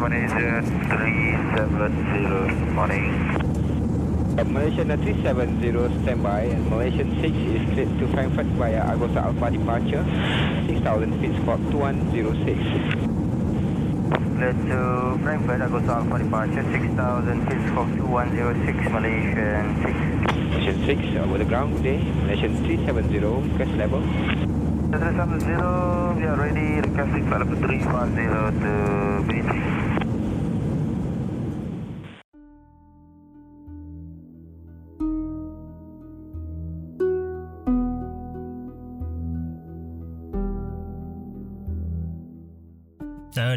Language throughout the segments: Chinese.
Malaysia 370, morning. Malaysian 370 standby and Malaysian 6 is cleared to Frankfurt via Agosa Alpha departure 6000 feet squawk 2106. Clear to Frankfurt, Agosa Alpha departure 6000 feet, squawk 2106, Malaysian 6. Malaysian 6 over the ground good day. Malaysian 370 request level. 370, we are ready, requesting flight level 350 to BT.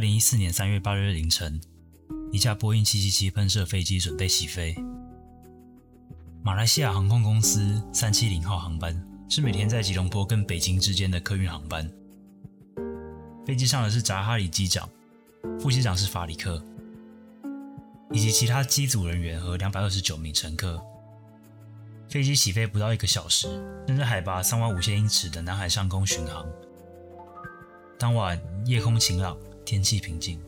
零一四年三月八日凌晨，一架波音七七七喷射飞机准备起飞。马来西亚航空公司三七零号航班是每天在吉隆坡跟北京之间的客运航班。飞机上的是扎哈里机长，副机长是法里克，以及其他机组人员和两百二十九名乘客。飞机起飞不到一个小时，正在海拔三万五千英尺的南海上空巡航。当晚夜空晴朗。天气平静，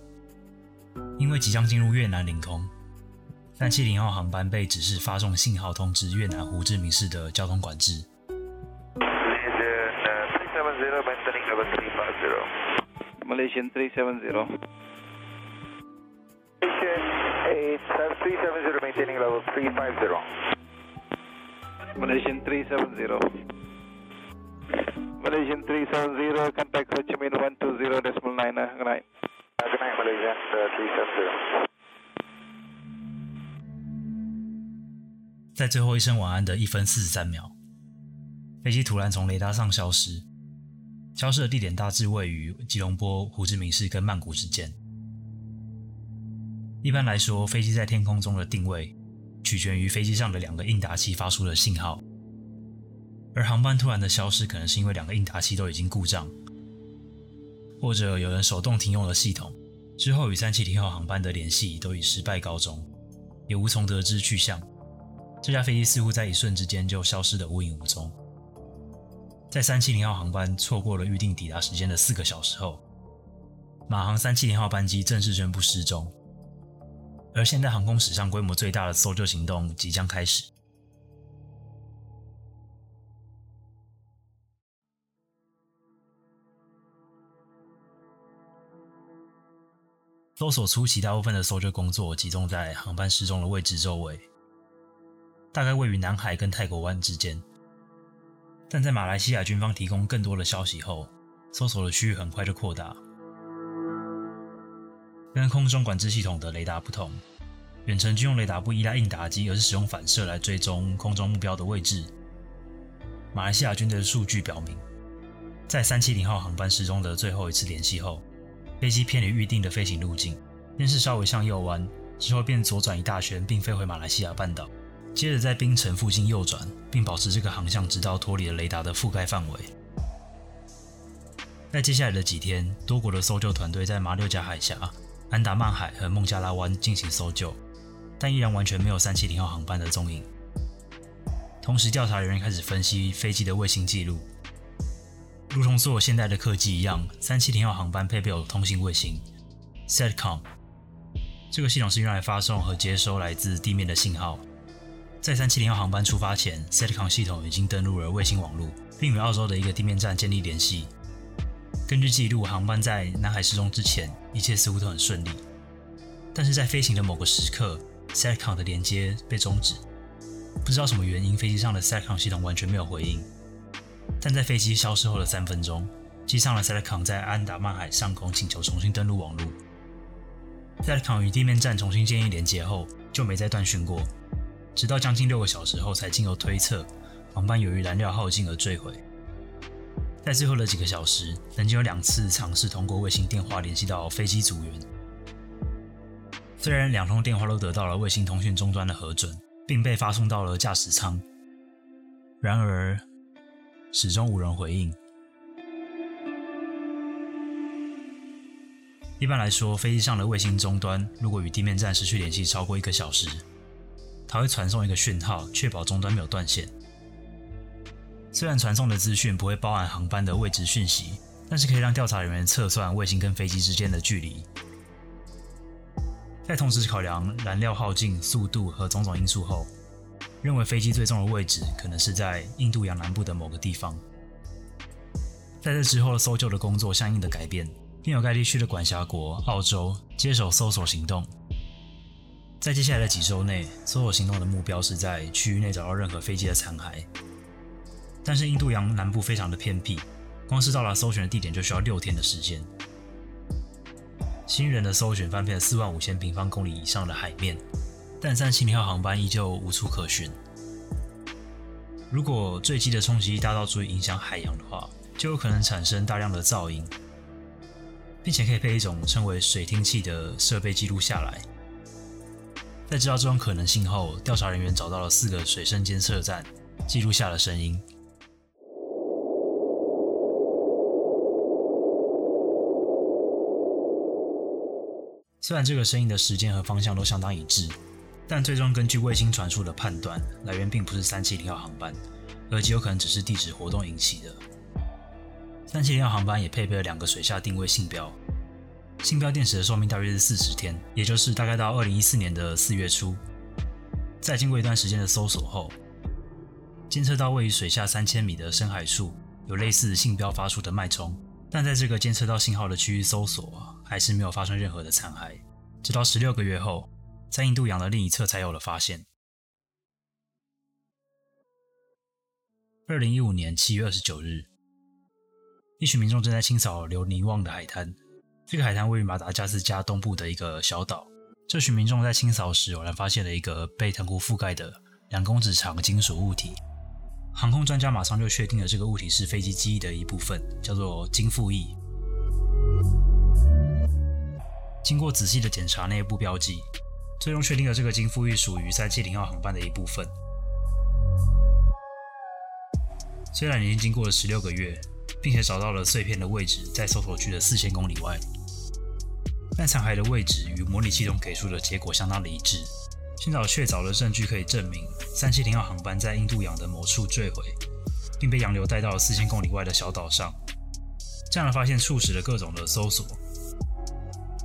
因为即将进入越南领空，三七零号航班被指示发送信号通知越南胡志明市的交通管制。Malaysian 370, maintaining level 350. Malaysian 370, Malaysian 370. Malaysian 370, contact Ho Chi Minh 120 decimal 9, good night. Good night, Malaysian 370. 在最后一声晚安的一分四十三秒，飞机突然从雷达上消失。消失的地点大致位于吉隆坡、胡志明市跟曼谷之间。一般来说，飞机在天空中的定位取决于飞机上的两个应答器发出的信号。而航班突然的消失，可能是因为两个应答器都已经故障，或者有人手动停用了系统，之后与三七零号航班的联系都以失败告终，也无从得知去向。这架飞机似乎在一瞬之间就消失得无影无踪。在三七零号航班错过了预定抵达时间的四个小时后，马航三七零号班机正式宣布失踪。而现代航空史上规模最大的搜救行动即将开始。搜索初期，大部分的搜救工作集中在航班失踪的位置周围，大概位于南海跟泰国湾之间。但在马来西亚军方提供更多的消息后，搜索的区域很快就扩大。跟空中管制系统的雷达不同，远程军用雷达不依赖应答机，而是使用反射来追踪空中目标的位置。马来西亚军队的数据表明，在三七零号航班失踪的最后一次联系后，飞机偏离预定的飞行路径，先是稍微向右弯，之后便左转一大圈，并飞回马来西亚半岛。接着在槟城附近右转，并保持这个航向，直到脱离了雷达的覆盖范围。在接下来的几天，多国的搜救团队在马六甲海峡、安达曼海和孟加拉湾进行搜救，但依然完全没有三七零号航班的踪影。同时，调查人员开始分析飞机的卫星记录。如同所有现代的客机一样，三七零号航班配备有通信卫星 SATCOM。这个系统是用来发送和接收来自地面的信号。在三七零号航班出发前，SATCOM 系统已经登录了卫星网络，并与澳洲的一个地面站建立联系。根据记录，航班在南海失踪之前，一切似乎都很顺利。但是在飞行的某个时刻，SATCOM 的连接被终止，不知道什么原因，飞机上的 SATCOM 系统完全没有回应。但在飞机消失后的三分钟，机上的 SATCOM 在安达曼海上空请求重新登录网络。SATCOM 与地面站重新建立连接后，就没再断讯过。直到将近六个小时后，才经由推测，航班由于燃料耗尽而坠毁。在最后的几个小时，曾经有两次尝试通过卫星电话联系到飞机组员。虽然两通电话都得到了卫星通讯终端的核准，并被发送到了驾驶舱，然而始终无人回应。一般来说，飞机上的卫星终端如果与地面站失去联系超过一个小时，它会传送一个讯号，确保终端没有断线。虽然传送的资讯不会包含航班的位置讯息，但是可以让调查人员测算卫星跟飞机之间的距离。在同时考量燃料耗尽、速度和种种因素后，认为飞机最终的位置可能是在印度洋南部的某个地方。在这之后搜救的工作相应的改变，并有该地区的管辖国澳洲接手搜索行动。在接下来的几周内，搜索行动的目标是在区域内找到任何飞机的残骸。但是印度洋南部非常的偏僻，光是到达搜寻的地点就需要六天的时间。新人的搜寻翻遍了四万五千平方公里以上的海面，但三七零号航班依旧无处可寻。如果坠机的冲击大到足以影响海洋的话，就有可能产生大量的噪音，并且可以被一种称为水听器的设备记录下来。在知道这种可能性后，调查人员找到了四个水声监测站，记录下了声音。虽然这个声音的时间和方向都相当一致，但最终根据卫星传输的判断，来源并不是三七零号航班，而极有可能只是地质活动引起的。三七零号航班也配备了两个水下定位信标，信标电池的寿命大约是四十天，也就是大概到二零一四年的四月初。在经过一段时间的搜索后，监测到位于水下三千米的深海处有类似信标发出的脉冲，但在这个监测到信号的区域搜索。还是没有发生任何的残骸，直到十六个月后，在印度洋的另一侧才有了发现。二零一五年七月二十九日，一群民众正在清扫留尼旺的海滩。这个海滩位于马达加斯加东部的一个小岛。这群民众在清扫时，偶然发现了一个被藤壶覆盖的两公尺长金属物体。航空专家马上就确定了这个物体是飞机机翼的一部分，叫做金复翼。经过仔细的检查内部标记，最终确定了这个金富玉属于三七零号航班的一部分。虽然已经经过了十六个月，并且找到了碎片的位置在搜索区的四千公里外，但残骸的位置与模拟系统给出的结果相当的一致。寻找确凿的证据可以证明三七零号航班在印度洋的某处坠毁，并被洋流带到了四千公里外的小岛上。这样的发现促使了各种的搜索。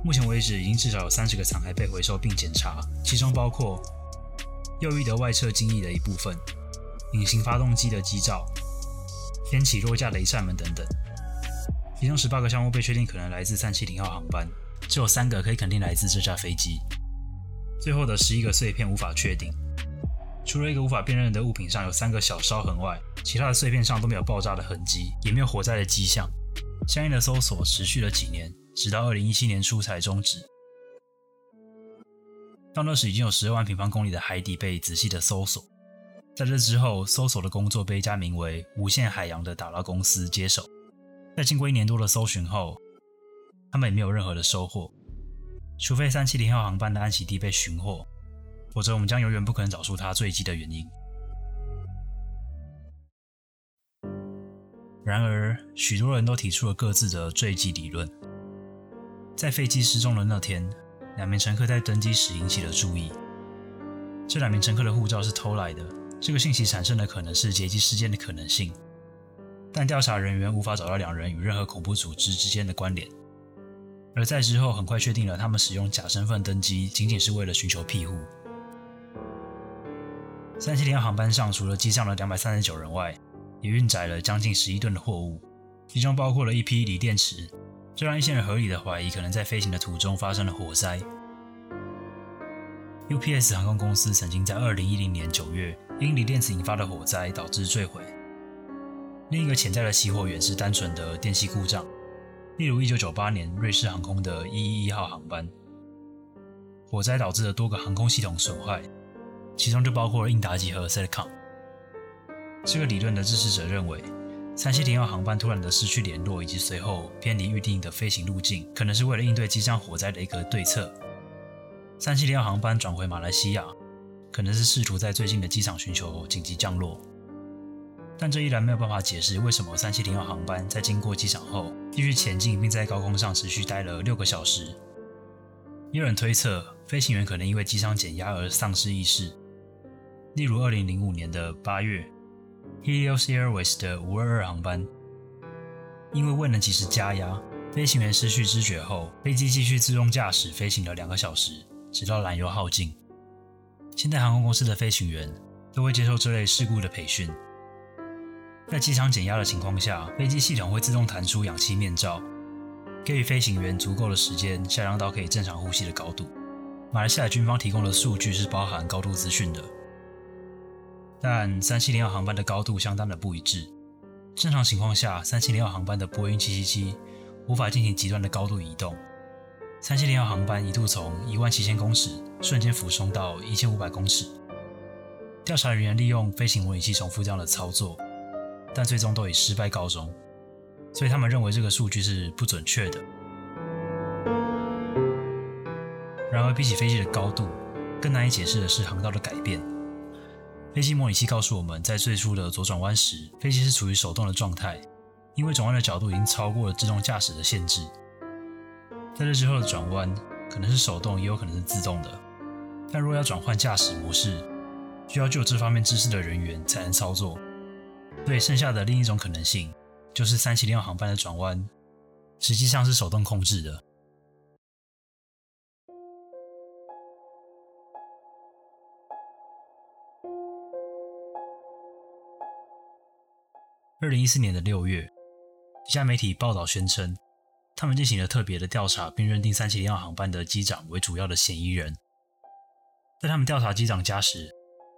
目前为止，已经至少有三十个残骸被回收并检查，其中包括右翼的外侧襟翼的一部分、隐形发动机的机罩、天起落架的一扇门等等。其中十八个项目被确定可能来自三七零号航班，只有三个可以肯定来自这架飞机。最后的十一个碎片无法确定，除了一个无法辨认的物品上有三个小烧痕外，其他的碎片上都没有爆炸的痕迹，也没有火灾的迹象。相应的搜索持续了几年。直到二零一七年初才终止。到那时，已经有十二万平方公里的海底被仔细的搜索。在这之后，搜索的工作被一家名为“无限海洋”的打捞公司接手。在经过一年多的搜寻后，他们也没有任何的收获。除非三七零号航班的安息地被寻获，否则我们将永远不可能找出它坠机的原因。然而，许多人都提出了各自的坠机理论。在飞机失踪的那天，两名乘客在登机时引起了注意。这两名乘客的护照是偷来的，这个信息产生的可能是劫机事件的可能性，但调查人员无法找到两人与任何恐怖组织之间的关联。而在之后，很快确定了他们使用假身份登机仅仅是为了寻求庇护。三七零航班上除了机上的两百三十九人外，也运载了将近十一吨的货物，其中包括了一批锂电池。这让一些人合理的怀疑，可能在飞行的途中发生了火灾。UPS 航空公司曾经在2010年9月因锂电池引发的火灾导致坠毁。另一个潜在的起火源是单纯的电气故障，例如1998年瑞士航空的111号航班，火灾导致了多个航空系统损坏，其中就包括了应答机和 Satcom。这个理论的支持者认为。三七零号航班突然的失去联络，以及随后偏离预定的飞行路径，可能是为了应对机上火灾的一个对策。三七零号航班转回马来西亚，可能是试图在最近的机场寻求紧急降落。但这依然没有办法解释为什么三七零号航班在经过机场后继续前进，并在高空上持续待了六个小时。也有人推测，飞行员可能因为机舱减压而丧失意识，例如二零零五年的八月。Helios Airways 的522航班，因为未能及时加压，飞行员失去知觉后，飞机继续自动驾驶飞行了两个小时，直到燃油耗尽。现代航空公司的飞行员都会接受这类事故的培训。在机场减压的情况下，飞机系统会自动弹出氧气面罩，给予飞行员足够的时间下降到可以正常呼吸的高度。马来西亚军方提供的数据是包含高度资讯的，但三七零二航班的高度相当的不一致。正常情况下，三七零二航班的波音七七七无法进行极端的高度移动。三七零二航班一度从一万七千公尺瞬间俯冲到一千五百公尺。调查人员利用飞行模拟器重复这样的操作，但最终都以失败告终。所以他们认为这个数据是不准确的。然而，比起飞机的高度，更难以解释的是航道的改变。飞机模拟器告诉我们在最初的左转弯时，飞机是处于手动的状态，因为转弯的角度已经超过了自动驾驶的限制。在这之后的转弯可能是手动，也有可能是自动的。但若要转换驾驶模式，需要具有这方面知识的人员才能操作。对，剩下的另一种可能性就是三七零航班的转弯实际上是手动控制的。二零一四年的六月，一家媒体报道宣称，他们进行了特别的调查，并认定三七零二航班的机长为主要的嫌疑人。在他们调查机长家时，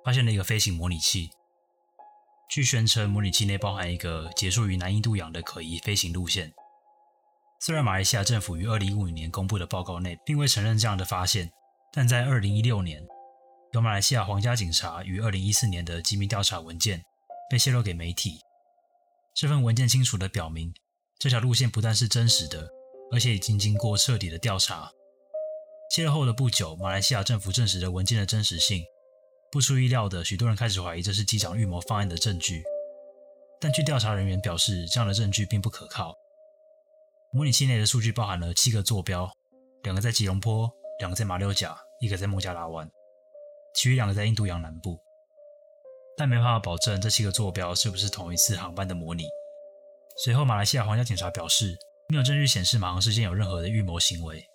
发现了一个飞行模拟器。据宣称，模拟器内包含一个结束于南印度洋的可疑飞行路线。虽然马来西亚政府于二零一五年公布的报告内并未承认这样的发现，但在二零一六年，由马来西亚皇家警察于二零一四年的机密调查文件被泄露给媒体。这份文件清楚地表明，这条路线不但是真实的，而且已经经过彻底的调查。泄露后的不久，马来西亚政府证实了文件的真实性。不出意料的，许多人开始怀疑这是机长预谋方案的证据。但据调查人员表示，这样的证据并不可靠。模拟器内的数据包含了七个坐标，两个在吉隆坡，两个在马六甲，一个在孟加拉湾，其余两个在印度洋南部。但没办法保证这七个坐标是不是同一次航班的模拟。随后，马来西亚皇家警察表示，没有证据显示马航事件有任何的预谋行为。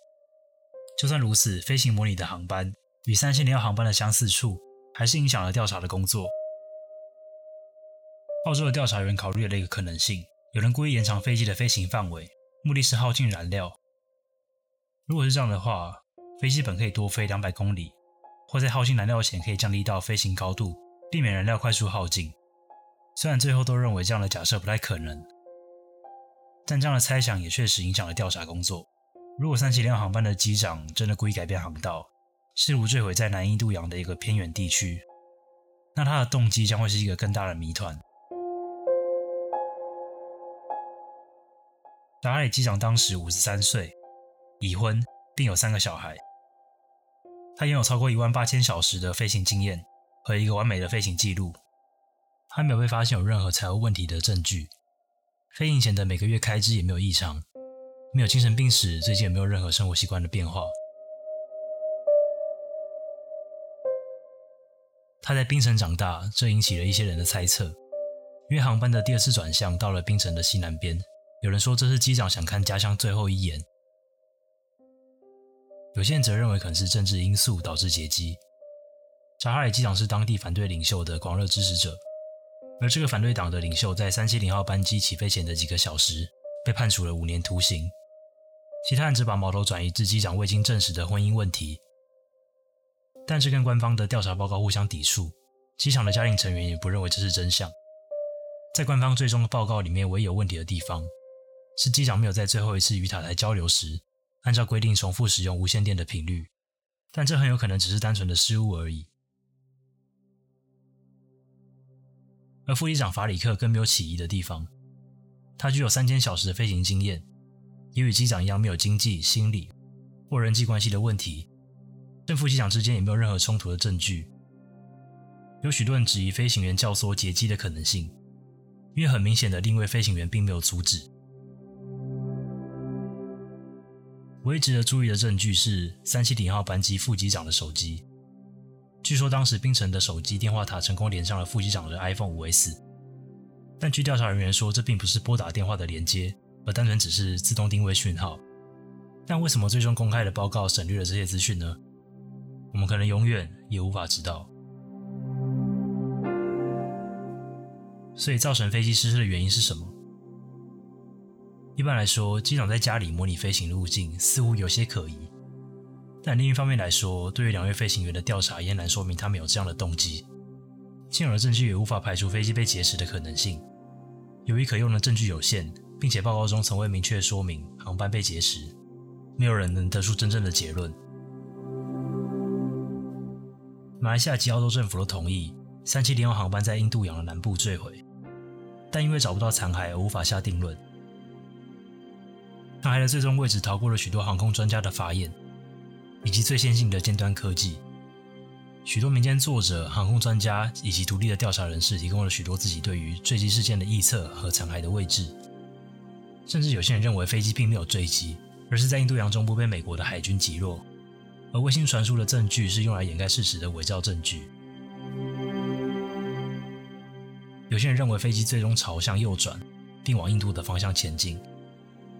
就算如此，飞行模拟的航班与三七零二航班的相似处，还是影响了调查的工作。澳洲的调查员考虑了一个可能性：有人故意延长飞机的飞行范围，目的是耗尽燃料。如果是这样的话，飞机本可以多飞两百公里，或在耗尽燃料前可以降低到飞行高度。避免燃料快速耗尽。虽然最后都认为这样的假设不太可能，但这样的猜想也确实影响了调查工作。如果三七零航班的机长真的故意改变航道，试图坠毁在南印度洋的一个偏远地区，那他的动机将会是一个更大的谜团。达哈里机长当时五十三岁，已婚，并有三个小孩。他拥有超过一万八千小时的飞行经验。和一个完美的飞行记录，还没有被发现有任何财务问题的证据。飞行前的每个月开支也没有异常，没有精神病史，最近也没有任何生活习惯的变化。他在槟城长大，这引起了一些人的猜测。因为航班的第二次转向到了槟城的西南边，有人说这是机长想看家乡最后一眼。有些人则认为可能是政治因素导致劫机。查哈里机长是当地反对领袖的狂热支持者，而这个反对党的领袖在三七零号班机起飞前的几个小时被判处了五年徒刑。其他人只把矛头转移至机长未经证实的婚姻问题，但这跟官方的调查报告互相抵触。机场的家庭成员也不认为这是真相。在官方最终的报告里面，唯一有问题的地方是机长没有在最后一次与塔台交流时按照规定重复使用无线电的频率，但这很有可能只是单纯的失误而已。而副机长法里克更没有起疑的地方，他具有三千小时的飞行经验，也与机长一样没有经济、心理或人际关系的问题。正副机长之间也没有任何冲突的证据。有许多人质疑飞行员教唆劫机的可能性，因为很明显的另一位飞行员并没有阻止。唯一值得注意的证据是三七零号班机副机长的手机。据说当时冰城的手机电话塔成功连上了副机长的 iPhone 5S，但据调查人员说，这并不是拨打电话的连接，而单纯只是自动定位讯号。但为什么最终公开的报告省略了这些资讯呢？我们可能永远也无法知道。所以，造成飞机失事的原因是什么？一般来说，机长在家里模拟飞行路径似乎有些可疑，但另一方面来说，对于两位飞行员的调查也难说明他们有这样的动机。现有的证据也无法排除飞机被劫持的可能性。由于可用的证据有限，并且报告中从未明确说明航班被劫持，没有人能得出真正的结论。马来西亚及澳洲政府都同意三七零号航班在印度洋的南部坠毁，但因为找不到残骸而无法下定论。残骸的最终位置逃过了许多航空专家的法眼，以及最先进的尖端科技。许多民间作者、航空专家以及独立的调查人士提供了许多自己对于坠机事件的臆测和残骸的位置。甚至有些人认为飞机并没有坠机，而是在印度洋中部被美国的海军击落。而卫星传输的证据是用来掩盖事实的伪造证据。有些人认为飞机最终朝向右转，并往印度的方向前进。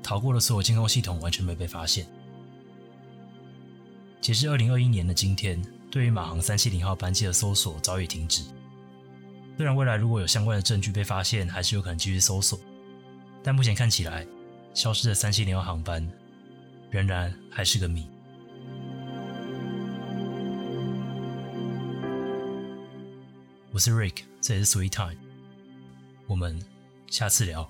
逃过了所有监控系统完全没被发现。截至二零二一年的今天，对于马航三七零号班机的搜索早已停止。虽然未来如果有相关的证据被发现，还是有可能继续搜索，但目前看起来，消失的三七零号航班仍然还是个谜。我是 Rick，这里是 Sweet Time，我们下次聊。